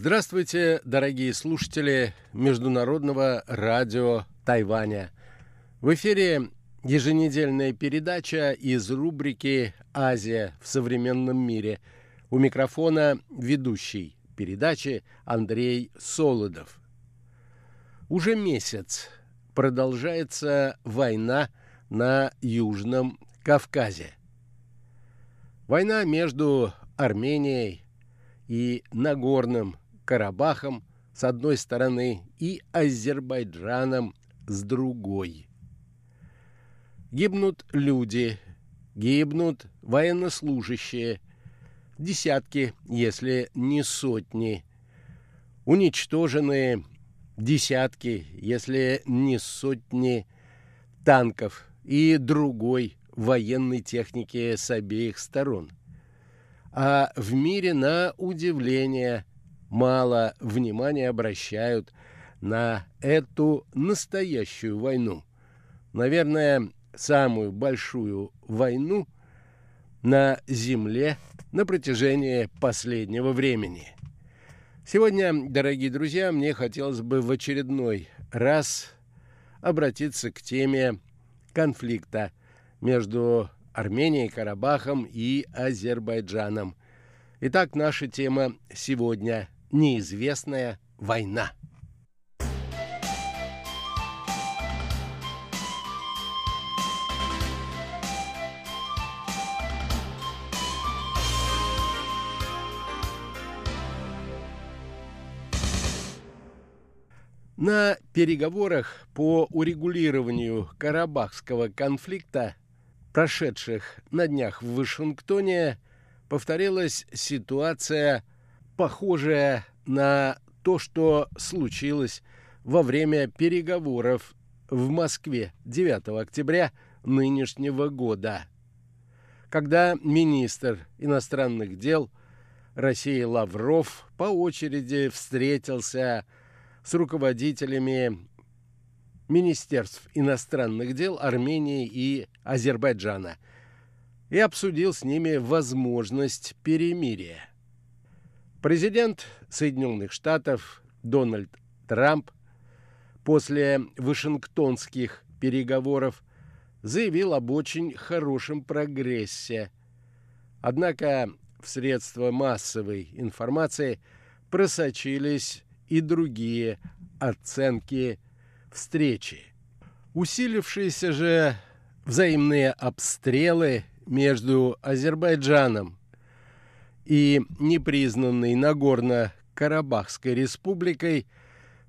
Здравствуйте, дорогие слушатели Международного радио Тайваня. В эфире еженедельная передача из рубрики «Азия в современном мире». У микрофона ведущий передачи Андрей Солодов. Уже месяц продолжается война на Южном Кавказе. Война между Арменией и Нагорным Карабахом с одной стороны и Азербайджаном с другой. Гибнут люди, гибнут военнослужащие, десятки, если не сотни. Уничтожены десятки, если не сотни танков и другой военной техники с обеих сторон. А в мире, на удивление, мало внимания обращают на эту настоящую войну. Наверное, самую большую войну на Земле на протяжении последнего времени. Сегодня, дорогие друзья, мне хотелось бы в очередной раз обратиться к теме конфликта между Арменией, Карабахом и Азербайджаном. Итак, наша тема сегодня – неизвестная война. На переговорах по урегулированию Карабахского конфликта, прошедших на днях в Вашингтоне, повторилась ситуация, похожая на то, что случилось во время переговоров в Москве 9 октября нынешнего года, когда министр иностранных дел России Лавров по очереди встретился с руководителями министерств иностранных дел Армении и Азербайджана и обсудил с ними возможность перемирия. Президент Соединенных Штатов Дональд Трамп после Вашингтонских переговоров заявил об очень хорошем прогрессе. Однако в средства массовой информации просочились и другие оценки встречи. Усилившиеся же взаимные обстрелы между Азербайджаном и непризнанной Нагорно-Карабахской республикой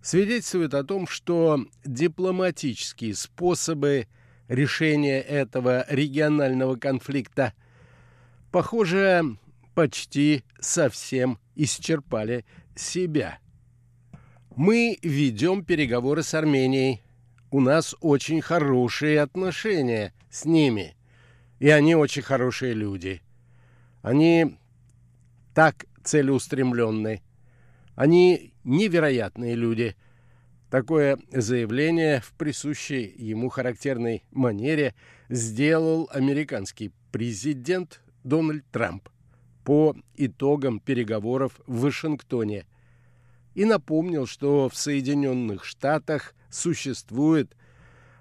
свидетельствуют о том, что дипломатические способы решения этого регионального конфликта, похоже, почти совсем исчерпали себя. Мы ведем переговоры с Арменией. У нас очень хорошие отношения с ними. И они очень хорошие люди. Они так целеустремленны. Они невероятные люди. Такое заявление в присущей ему характерной манере сделал американский президент Дональд Трамп по итогам переговоров в Вашингтоне – и напомнил, что в Соединенных Штатах существует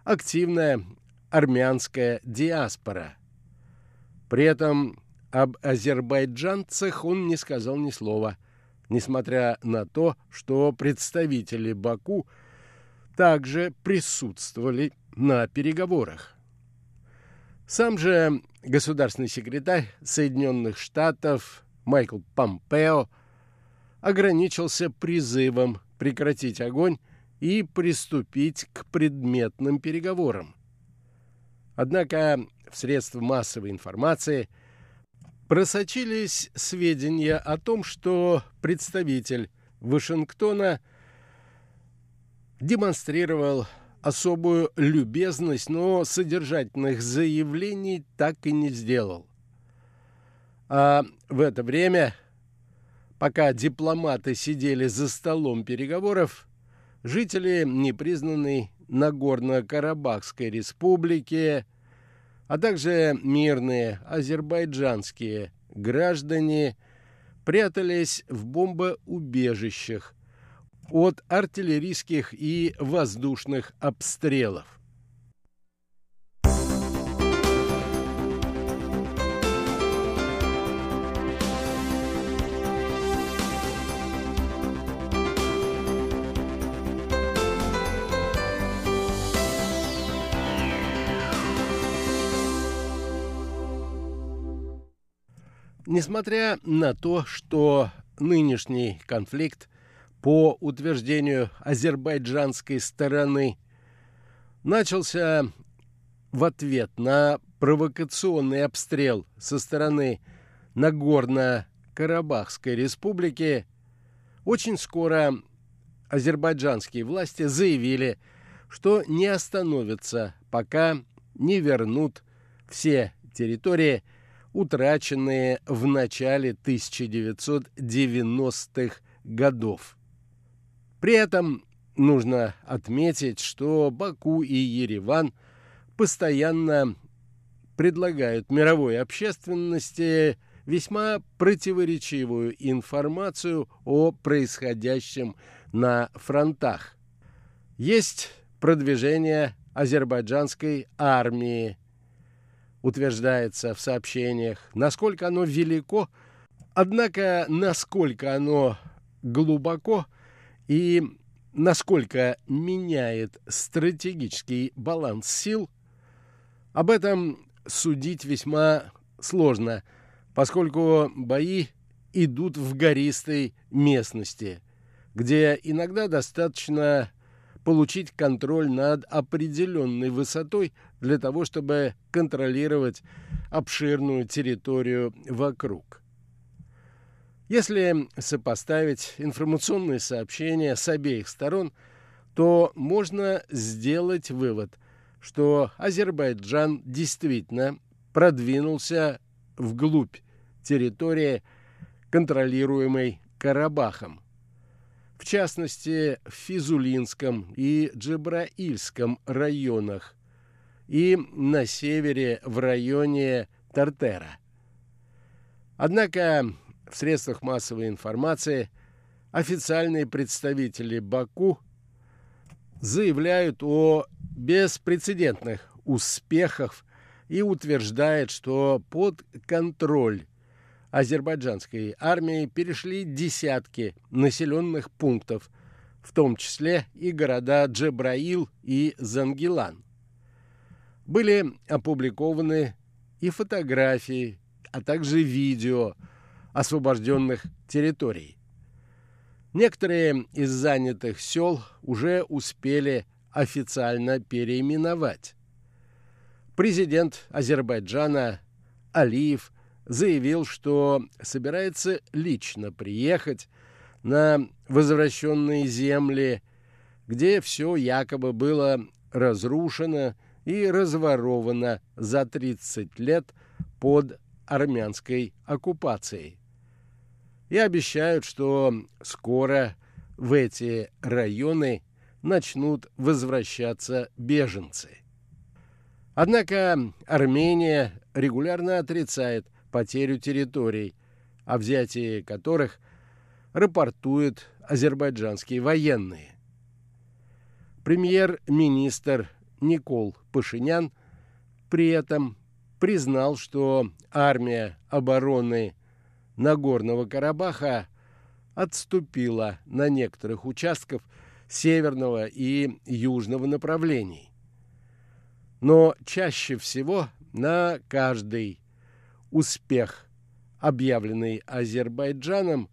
активная армянская диаспора. При этом об азербайджанцах он не сказал ни слова, несмотря на то, что представители Баку также присутствовали на переговорах. Сам же государственный секретарь Соединенных Штатов Майкл Помпео ограничился призывом прекратить огонь и приступить к предметным переговорам. Однако в средства массовой информации просочились сведения о том, что представитель Вашингтона демонстрировал особую любезность, но содержательных заявлений так и не сделал. А в это время Пока дипломаты сидели за столом переговоров, жители непризнанной Нагорно-Карабахской республики, а также мирные азербайджанские граждане прятались в бомбоубежищах от артиллерийских и воздушных обстрелов. Несмотря на то, что нынешний конфликт, по утверждению азербайджанской стороны, начался в ответ на провокационный обстрел со стороны Нагорно-Карабахской республики, очень скоро азербайджанские власти заявили, что не остановятся, пока не вернут все территории, утраченные в начале 1990-х годов. При этом нужно отметить, что Баку и Ереван постоянно предлагают мировой общественности весьма противоречивую информацию о происходящем на фронтах. Есть продвижение азербайджанской армии утверждается в сообщениях, насколько оно велико, однако насколько оно глубоко и насколько меняет стратегический баланс сил, об этом судить весьма сложно, поскольку бои идут в гористой местности, где иногда достаточно получить контроль над определенной высотой для того, чтобы контролировать обширную территорию вокруг. Если сопоставить информационные сообщения с обеих сторон, то можно сделать вывод, что Азербайджан действительно продвинулся вглубь территории, контролируемой Карабахом – в частности в Физулинском и Джебраильском районах и на севере в районе Тартера. Однако в средствах массовой информации официальные представители Баку заявляют о беспрецедентных успехах и утверждают, что под контроль азербайджанской армии перешли десятки населенных пунктов, в том числе и города Джебраил и Зангилан. Были опубликованы и фотографии, а также видео освобожденных территорий. Некоторые из занятых сел уже успели официально переименовать. Президент Азербайджана Алиев – заявил, что собирается лично приехать на возвращенные земли, где все якобы было разрушено и разворовано за 30 лет под армянской оккупацией. И обещают, что скоро в эти районы начнут возвращаться беженцы. Однако Армения регулярно отрицает – потерю территорий, о взятии которых рапортуют азербайджанские военные. Премьер-министр Никол Пашинян при этом признал, что армия обороны Нагорного Карабаха отступила на некоторых участках северного и южного направлений. Но чаще всего на каждый успех, объявленный Азербайджаном,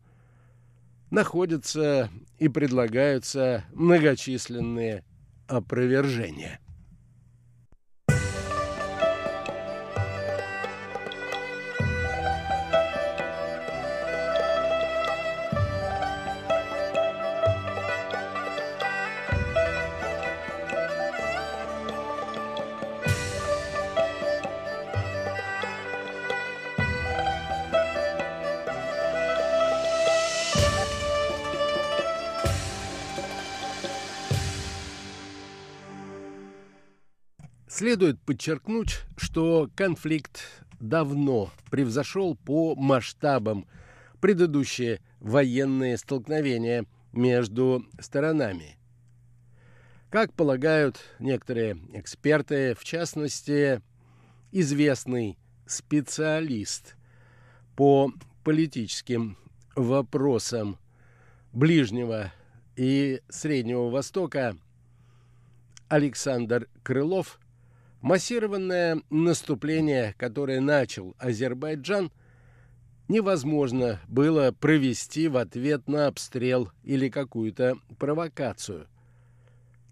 находятся и предлагаются многочисленные опровержения. Следует подчеркнуть, что конфликт давно превзошел по масштабам предыдущие военные столкновения между сторонами. Как полагают некоторые эксперты, в частности, известный специалист по политическим вопросам Ближнего и Среднего Востока Александр Крылов, массированное наступление, которое начал Азербайджан – невозможно было провести в ответ на обстрел или какую-то провокацию.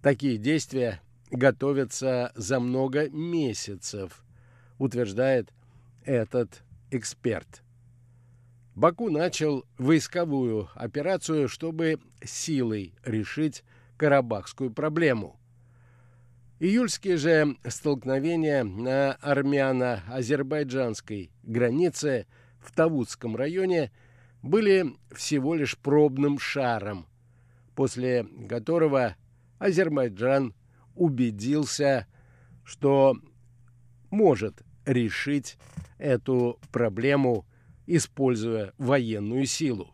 Такие действия готовятся за много месяцев, утверждает этот эксперт. Баку начал войсковую операцию, чтобы силой решить карабахскую проблему. Июльские же столкновения на армяно-азербайджанской границе – в Тавудском районе были всего лишь пробным шаром, после которого Азербайджан убедился, что может решить эту проблему, используя военную силу.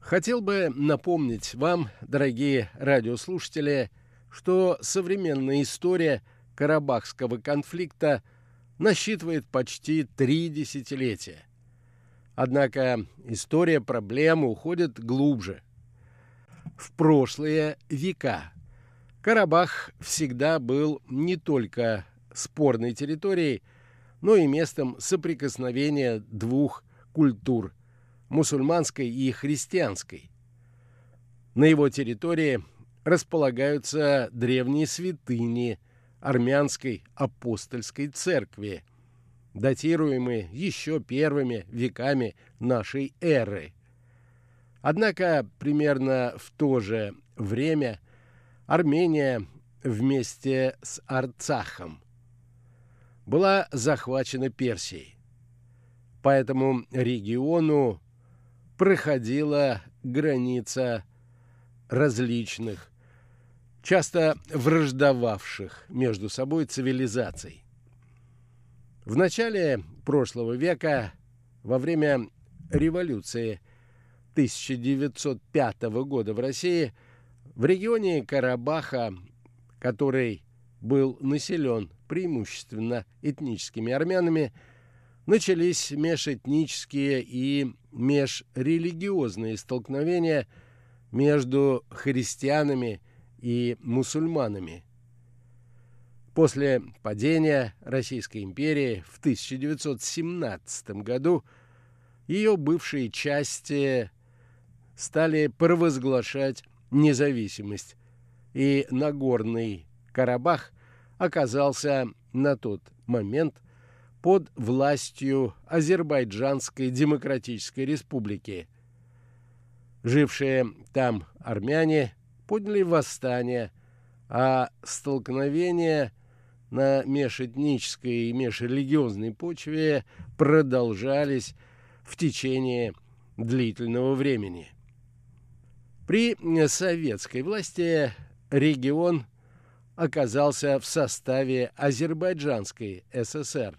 Хотел бы напомнить вам, дорогие радиослушатели, что современная история Карабахского конфликта насчитывает почти три десятилетия. Однако история проблемы уходит глубже. В прошлые века Карабах всегда был не только спорной территорией, но и местом соприкосновения двух культур – мусульманской и христианской. На его территории располагаются древние святыни – армянской апостольской церкви, датируемые еще первыми веками нашей эры. Однако примерно в то же время Армения вместе с Арцахом была захвачена Персией. По этому региону проходила граница различных часто враждовавших между собой цивилизаций. В начале прошлого века, во время революции 1905 года в России, в регионе Карабаха, который был населен преимущественно этническими армянами, начались межэтнические и межрелигиозные столкновения между христианами и и мусульманами. После падения Российской империи в 1917 году ее бывшие части стали провозглашать независимость, и Нагорный Карабах оказался на тот момент под властью Азербайджанской Демократической Республики. Жившие там армяне подняли восстание, а столкновения на межэтнической и межрелигиозной почве продолжались в течение длительного времени. При советской власти регион оказался в составе Азербайджанской ССР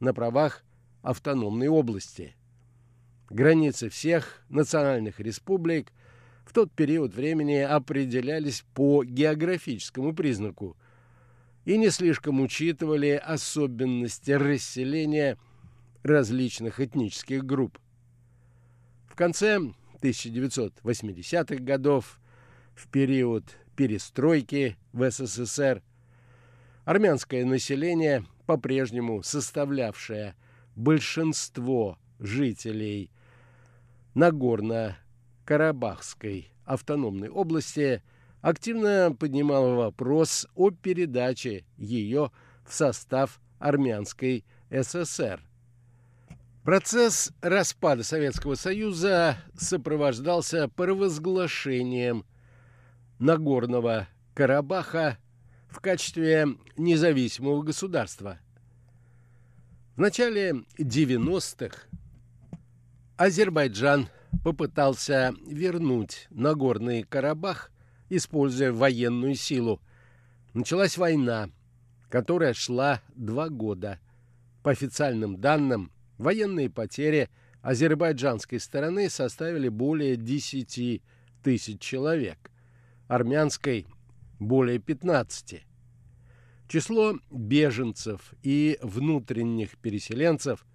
на правах автономной области. Границы всех национальных республик – в тот период времени определялись по географическому признаку и не слишком учитывали особенности расселения различных этнических групп. В конце 1980-х годов, в период перестройки в СССР, армянское население, по-прежнему составлявшее большинство жителей Нагорно Карабахской автономной области активно поднимала вопрос о передаче ее в состав армянской ССР. Процесс распада Советского Союза сопровождался провозглашением Нагорного Карабаха в качестве независимого государства. В начале 90-х Азербайджан попытался вернуть Нагорный Карабах, используя военную силу. Началась война, которая шла два года. По официальным данным, военные потери азербайджанской стороны составили более 10 тысяч человек, армянской – более 15. Число беженцев и внутренних переселенцев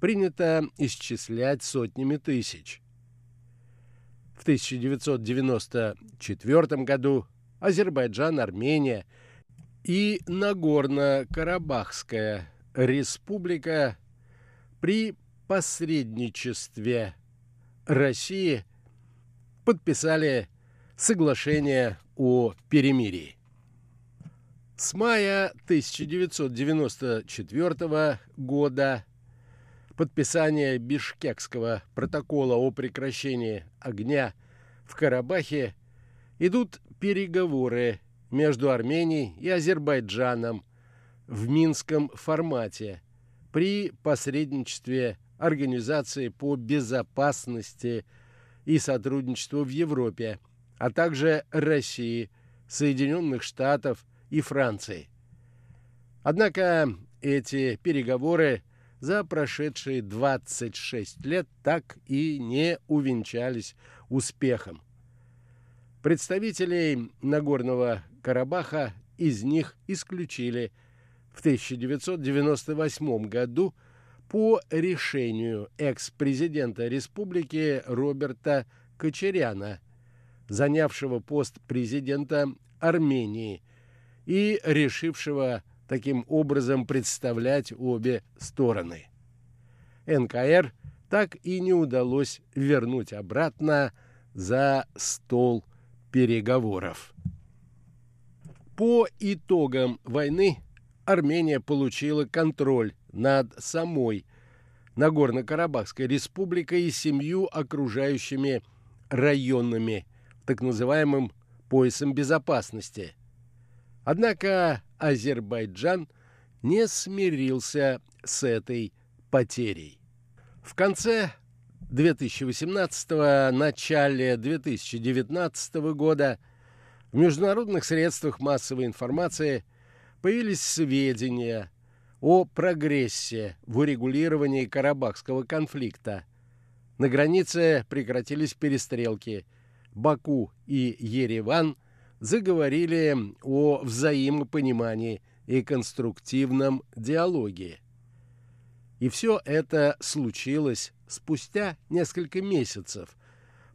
принято исчислять сотнями тысяч. В 1994 году Азербайджан, Армения и Нагорно-Карабахская республика при посредничестве России подписали соглашение о перемирии. С мая 1994 года подписание Бишкекского протокола о прекращении огня в Карабахе идут переговоры между Арменией и Азербайджаном в Минском формате при посредничестве Организации по безопасности и сотрудничеству в Европе, а также России, Соединенных Штатов и Франции. Однако эти переговоры за прошедшие 26 лет так и не увенчались успехом. Представителей Нагорного Карабаха из них исключили в 1998 году по решению экс-президента республики Роберта Кочеряна, занявшего пост президента Армении и решившего таким образом представлять обе стороны. НКР так и не удалось вернуть обратно за стол переговоров. По итогам войны Армения получила контроль над самой Нагорно-Карабахской республикой и семью окружающими районами, так называемым поясом безопасности. Однако Азербайджан не смирился с этой потерей. В конце 2018 начале 2019 года в международных средствах массовой информации появились сведения о прогрессе в урегулировании Карабахского конфликта. На границе прекратились перестрелки. Баку и Ереван заговорили о взаимопонимании и конструктивном диалоге. И все это случилось спустя несколько месяцев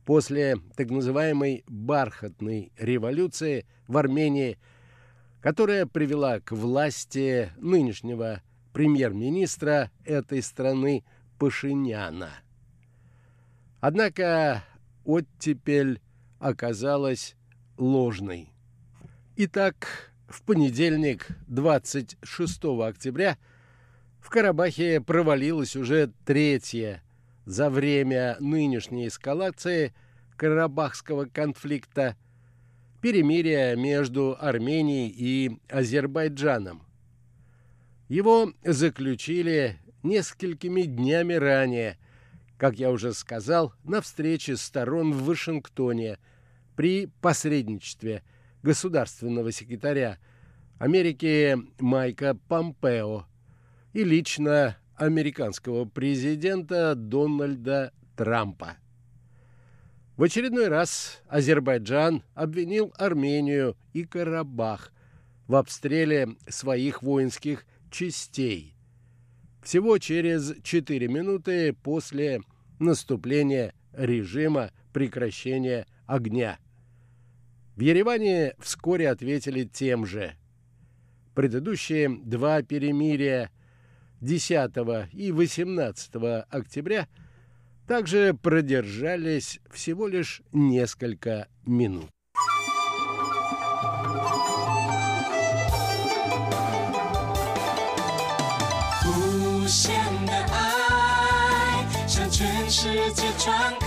после так называемой «бархатной революции» в Армении – которая привела к власти нынешнего премьер-министра этой страны Пашиняна. Однако оттепель оказалась ложной. Итак, в понедельник, 26 октября, в Карабахе провалилась уже третья за время нынешней эскалации Карабахского конфликта – перемирия между Арменией и Азербайджаном. Его заключили несколькими днями ранее, как я уже сказал, на встрече сторон в Вашингтоне при посредничестве государственного секретаря Америки Майка Помпео и лично американского президента Дональда Трампа. В очередной раз Азербайджан обвинил Армению и Карабах в обстреле своих воинских частей. Всего через 4 минуты после наступления режима прекращения огня. В Ереване вскоре ответили тем же. Предыдущие два перемирия 10 и 18 октября – также продержались всего лишь несколько минут. 世界传开。